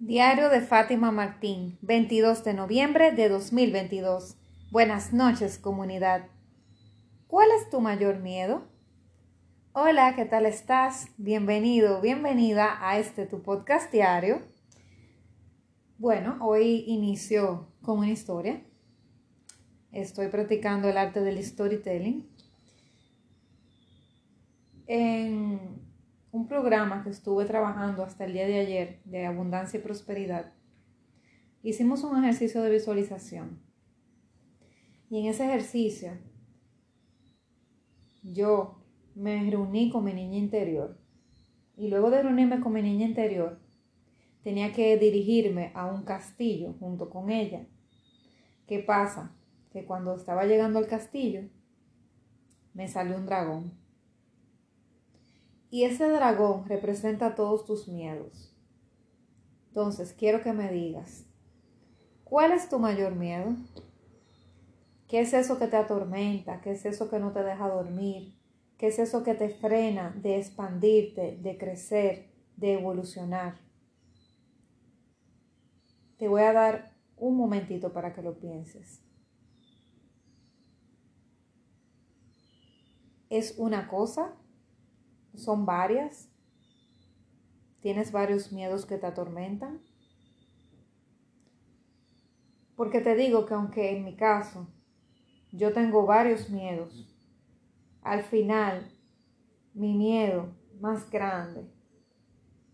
Diario de Fátima Martín, 22 de noviembre de 2022. Buenas noches, comunidad. ¿Cuál es tu mayor miedo? Hola, ¿qué tal estás? Bienvenido, bienvenida a este tu podcast diario. Bueno, hoy inicio con una historia. Estoy practicando el arte del storytelling. En un programa que estuve trabajando hasta el día de ayer de abundancia y prosperidad, hicimos un ejercicio de visualización. Y en ese ejercicio yo me reuní con mi niña interior. Y luego de reunirme con mi niña interior, tenía que dirigirme a un castillo junto con ella. ¿Qué pasa? Que cuando estaba llegando al castillo, me salió un dragón. Y ese dragón representa todos tus miedos. Entonces, quiero que me digas, ¿cuál es tu mayor miedo? ¿Qué es eso que te atormenta? ¿Qué es eso que no te deja dormir? ¿Qué es eso que te frena de expandirte, de crecer, de evolucionar? Te voy a dar un momentito para que lo pienses. ¿Es una cosa? ¿Son varias? ¿Tienes varios miedos que te atormentan? Porque te digo que aunque en mi caso yo tengo varios miedos, al final mi miedo más grande,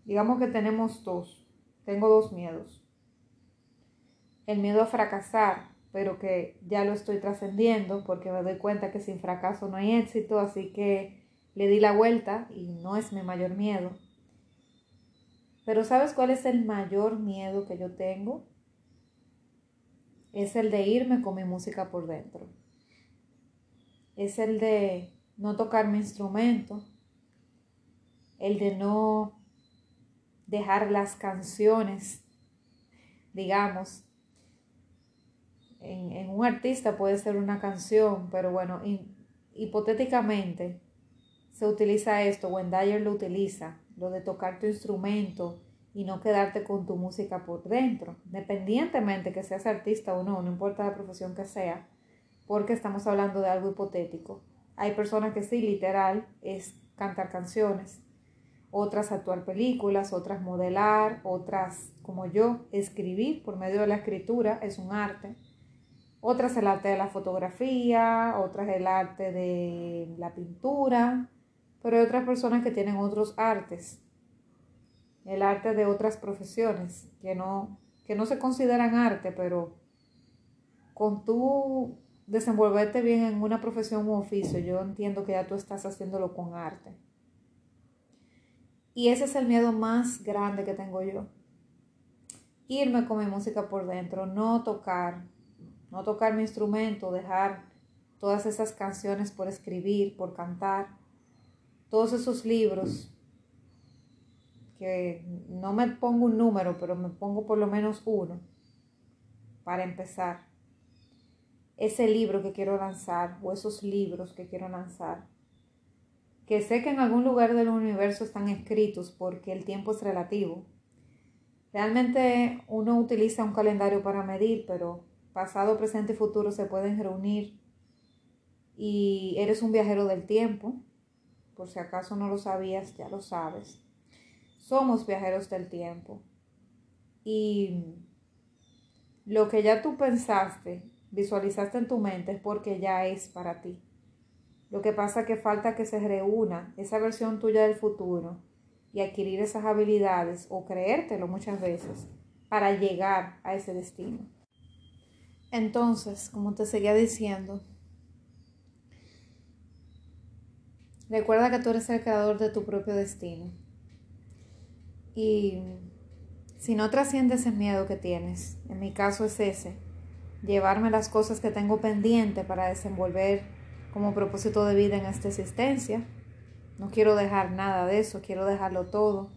digamos que tenemos dos, tengo dos miedos. El miedo a fracasar, pero que ya lo estoy trascendiendo porque me doy cuenta que sin fracaso no hay éxito, así que le di la vuelta y no es mi mayor miedo. Pero ¿sabes cuál es el mayor miedo que yo tengo? Es el de irme con mi música por dentro. Es el de no tocar mi instrumento. El de no dejar las canciones, digamos. En, un artista puede ser una canción, pero bueno, hipotéticamente se utiliza esto, Dyer lo utiliza, lo de tocar tu instrumento y no quedarte con tu música por dentro, independientemente que seas artista o no, no importa la profesión que sea, porque estamos hablando de algo hipotético. Hay personas que sí, literal, es cantar canciones, otras actuar películas, otras modelar, otras, como yo, escribir por medio de la escritura, es un arte. Otras el arte de la fotografía, otras el arte de la pintura, pero hay otras personas que tienen otros artes, el arte de otras profesiones, que no, que no se consideran arte, pero con tu desenvolverte bien en una profesión u oficio, yo entiendo que ya tú estás haciéndolo con arte. Y ese es el miedo más grande que tengo yo. Irme con mi música por dentro, no tocar, no tocar mi instrumento, dejar todas esas canciones por escribir, por cantar todos esos libros, que no me pongo un número, pero me pongo por lo menos uno, para empezar. Ese libro que quiero lanzar o esos libros que quiero lanzar, que sé que en algún lugar del universo están escritos porque el tiempo es relativo. Realmente uno utiliza un calendario para medir, pero pasado, presente y futuro se pueden reunir y eres un viajero del tiempo por si acaso no lo sabías, ya lo sabes. Somos viajeros del tiempo. Y lo que ya tú pensaste, visualizaste en tu mente, es porque ya es para ti. Lo que pasa es que falta que se reúna esa versión tuya del futuro y adquirir esas habilidades o creértelo muchas veces para llegar a ese destino. Entonces, como te seguía diciendo, Recuerda que tú eres el creador de tu propio destino. Y si no trasciendes ese miedo que tienes, en mi caso es ese, llevarme las cosas que tengo pendiente para desenvolver como propósito de vida en esta existencia. No quiero dejar nada de eso, quiero dejarlo todo.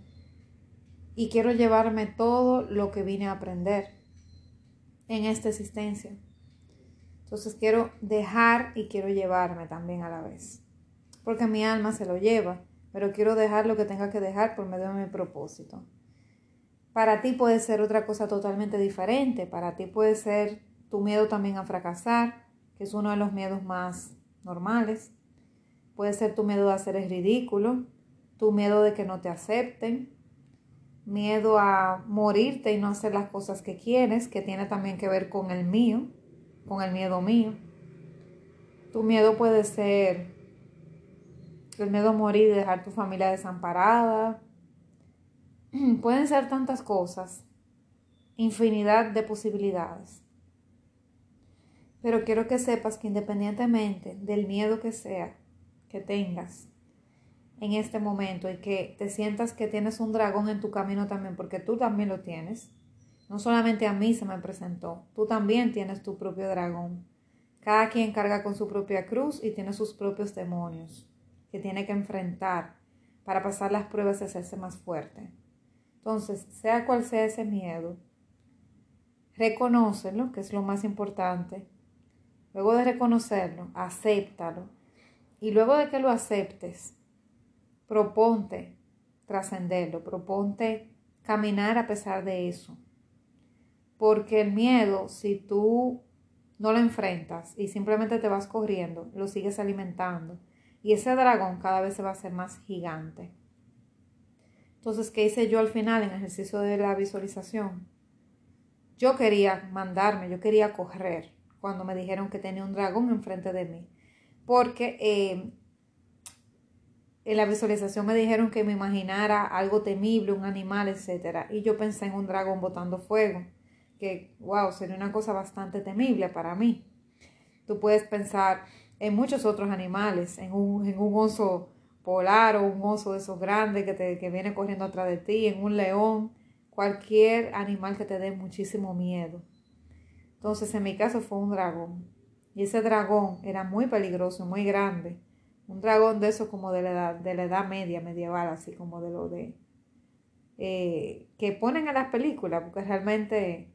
Y quiero llevarme todo lo que vine a aprender en esta existencia. Entonces quiero dejar y quiero llevarme también a la vez porque mi alma se lo lleva, pero quiero dejar lo que tenga que dejar por medio de mi propósito. Para ti puede ser otra cosa totalmente diferente. Para ti puede ser tu miedo también a fracasar, que es uno de los miedos más normales. Puede ser tu miedo a hacer ridículo, tu miedo de que no te acepten, miedo a morirte y no hacer las cosas que quieres, que tiene también que ver con el mío, con el miedo mío. Tu miedo puede ser el miedo a morir y dejar tu familia desamparada. Pueden ser tantas cosas, infinidad de posibilidades. Pero quiero que sepas que independientemente del miedo que sea que tengas en este momento y que te sientas que tienes un dragón en tu camino también, porque tú también lo tienes. No solamente a mí se me presentó, tú también tienes tu propio dragón. Cada quien carga con su propia cruz y tiene sus propios demonios que tiene que enfrentar para pasar las pruebas y hacerse más fuerte. Entonces, sea cual sea ese miedo, reconócelo, que es lo más importante. Luego de reconocerlo, acéptalo. Y luego de que lo aceptes, proponte trascenderlo, proponte caminar a pesar de eso. Porque el miedo, si tú no lo enfrentas y simplemente te vas corriendo, lo sigues alimentando. Y ese dragón cada vez se va a hacer más gigante. Entonces, ¿qué hice yo al final en el ejercicio de la visualización? Yo quería mandarme, yo quería correr cuando me dijeron que tenía un dragón enfrente de mí. Porque eh, en la visualización me dijeron que me imaginara algo temible, un animal, etc. Y yo pensé en un dragón botando fuego que, wow, sería una cosa bastante temible para mí. Tú puedes pensar en muchos otros animales, en un, en un oso polar o un oso de esos grandes que, te, que viene corriendo atrás de ti, en un león, cualquier animal que te dé muchísimo miedo. Entonces, en mi caso fue un dragón. Y ese dragón era muy peligroso, muy grande. Un dragón de eso como de la edad, de la edad media, medieval, así como de lo de... Eh, que ponen en las películas, porque realmente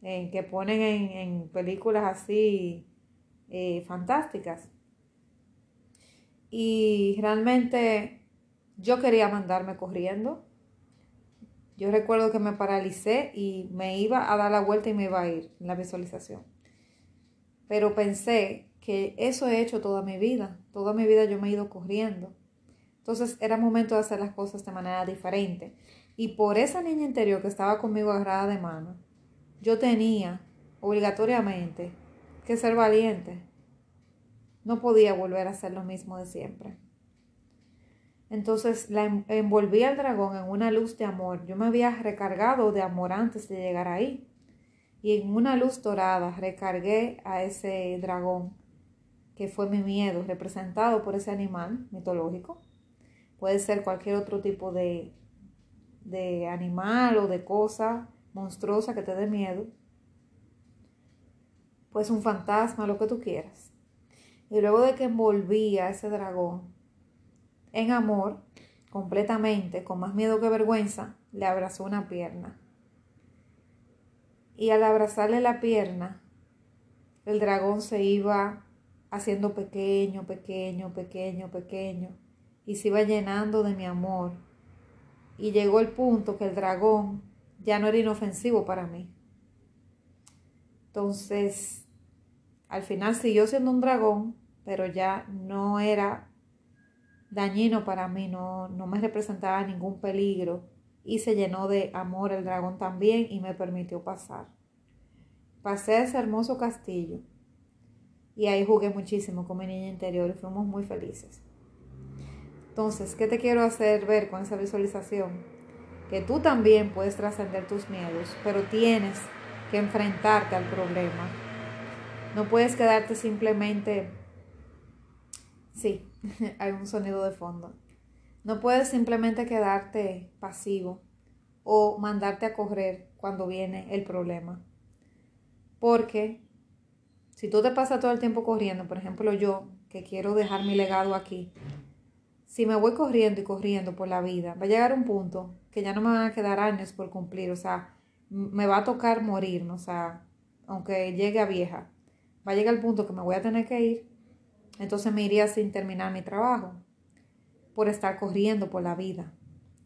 que ponen en, películas así eh, fantásticas. Y realmente yo quería mandarme corriendo. Yo recuerdo que me paralicé y me iba a dar la vuelta y me iba a ir la visualización. Pero pensé que eso he hecho toda mi vida. Toda mi vida yo me he ido corriendo. Entonces era momento de hacer las cosas de manera diferente. Y por esa niña interior que estaba conmigo agarrada de mano, yo tenía obligatoriamente que ser valiente. No podía volver a hacer lo mismo de siempre. Entonces la envolví al dragón en una luz de amor. Yo me había recargado de amor antes de llegar ahí. Y en una luz dorada recargué a ese dragón, que fue mi miedo, representado por ese animal mitológico. Puede ser cualquier otro tipo de, de animal o de cosa monstruosa que te dé miedo, pues un fantasma, lo que tú quieras. Y luego de que envolví a ese dragón en amor, completamente, con más miedo que vergüenza, le abrazó una pierna. Y al abrazarle la pierna, el dragón se iba haciendo pequeño, pequeño, pequeño, pequeño, y se iba llenando de mi amor. Y llegó el punto que el dragón ya no era inofensivo para mí. Entonces, al final siguió siendo un dragón, pero ya no era dañino para mí, no, no me representaba ningún peligro y se llenó de amor el dragón también y me permitió pasar. Pasé a ese hermoso castillo y ahí jugué muchísimo con mi niña interior y fuimos muy felices. Entonces, ¿qué te quiero hacer ver con esa visualización? que tú también puedes trascender tus miedos, pero tienes que enfrentarte al problema. No puedes quedarte simplemente... Sí, hay un sonido de fondo. No puedes simplemente quedarte pasivo o mandarte a correr cuando viene el problema. Porque si tú te pasas todo el tiempo corriendo, por ejemplo yo, que quiero dejar mi legado aquí, si me voy corriendo y corriendo por la vida, va a llegar un punto que ya no me van a quedar años por cumplir, o sea, me va a tocar morir, o sea, aunque llegue a vieja, va a llegar el punto que me voy a tener que ir, entonces me iría sin terminar mi trabajo, por estar corriendo por la vida.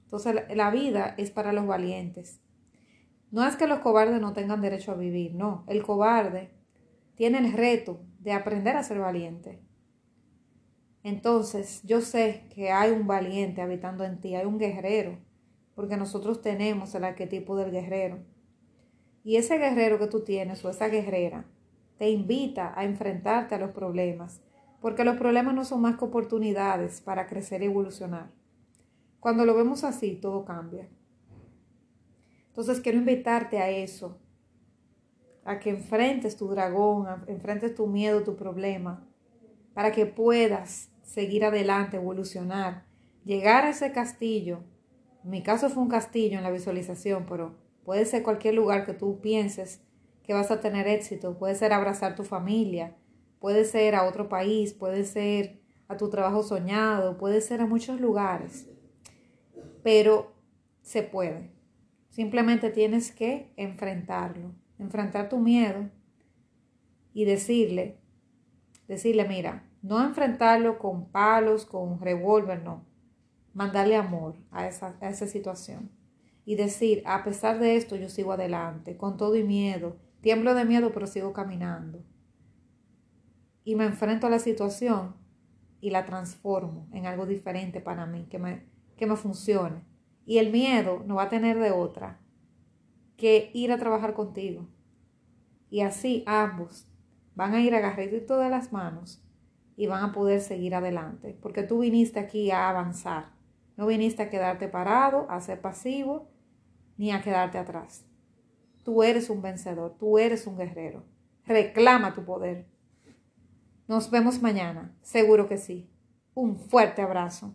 Entonces la vida es para los valientes. No es que los cobardes no tengan derecho a vivir, no. El cobarde tiene el reto de aprender a ser valiente. Entonces, yo sé que hay un valiente habitando en ti, hay un guerrero, porque nosotros tenemos el arquetipo del guerrero. Y ese guerrero que tú tienes o esa guerrera te invita a enfrentarte a los problemas, porque los problemas no son más que oportunidades para crecer y evolucionar. Cuando lo vemos así, todo cambia. Entonces quiero invitarte a eso, a que enfrentes tu dragón, enfrentes tu miedo, tu problema, para que puedas seguir adelante, evolucionar, llegar a ese castillo. En mi caso fue un castillo en la visualización, pero puede ser cualquier lugar que tú pienses que vas a tener éxito. Puede ser abrazar tu familia, puede ser a otro país, puede ser a tu trabajo soñado, puede ser a muchos lugares. Pero se puede. Simplemente tienes que enfrentarlo, enfrentar tu miedo y decirle, decirle, mira, no enfrentarlo con palos, con revólver, no. Mandarle amor a esa, a esa situación. Y decir, a pesar de esto, yo sigo adelante, con todo y miedo. Tiemblo de miedo, pero sigo caminando. Y me enfrento a la situación y la transformo en algo diferente para mí, que me, que me funcione. Y el miedo no va a tener de otra que ir a trabajar contigo. Y así ambos van a ir agarraditos de las manos y van a poder seguir adelante. Porque tú viniste aquí a avanzar. No viniste a quedarte parado, a ser pasivo, ni a quedarte atrás. Tú eres un vencedor, tú eres un guerrero. Reclama tu poder. Nos vemos mañana, seguro que sí. Un fuerte abrazo.